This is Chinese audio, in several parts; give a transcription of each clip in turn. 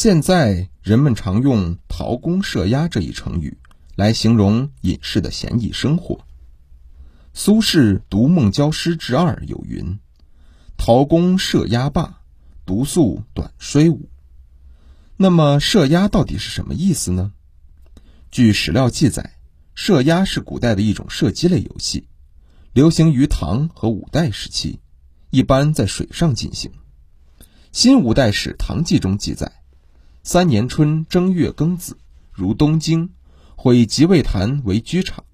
现在人们常用“陶公射鸦”这一成语来形容隐士的闲逸生活。苏轼《读孟郊诗之二》有云：“陶公射鸦罢，独宿短衰舞。”那么射鸭到底是什么意思呢？据史料记载，射鸭是古代的一种射击类游戏，流行于唐和五代时期，一般在水上进行。新五代史《唐记》中记载：三年春正月庚子，如东京，毁即位坛为居场。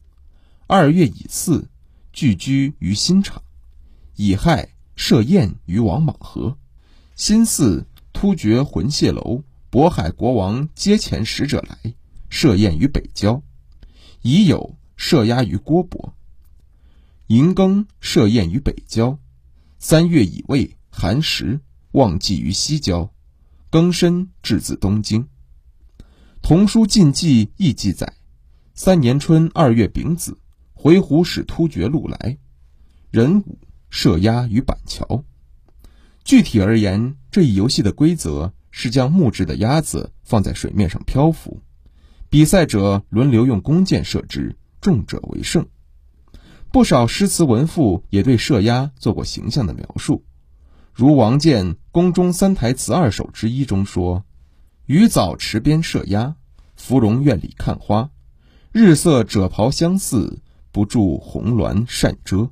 二月乙巳，聚居于新场。乙亥，设宴于王莽河。辛巳，突厥浑谢楼。渤海国王接遣使者来设宴于北郊，乙酉设押于郭伯。寅庚设宴于北郊，三月乙未寒食，忘祭于西郊，庚申至自东京。童书禁忌亦记载：三年春二月丙子，回鹘使突厥路来，壬午设鸦于板桥。具体而言，这一游戏的规则。是将木质的鸭子放在水面上漂浮，比赛者轮流用弓箭射之，重者为胜。不少诗词文赋也对射鸭做过形象的描述，如王建《宫中三台词二首》之一中说：“渔早池边射鸭，芙蓉院里看花。日色赭袍相似，不住红鸾扇遮。”《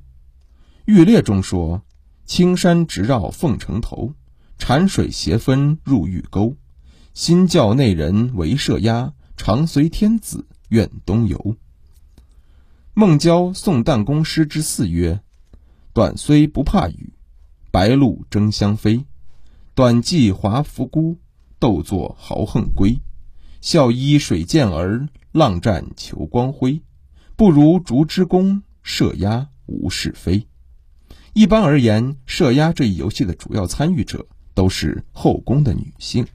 玉列》中说：“青山直绕凤城头。”潺水斜分入玉沟，新教内人为射鸦，常随天子愿东游。孟郊《送弹弓诗之四》曰：“短虽不怕雨，白鹭争相飞。短髻华服孤，斗作豪横归。笑依水涧儿，浪战求光辉。不如竹之弓，射鸦无是非。”一般而言，射鸦这一游戏的主要参与者。都是后宫的女性。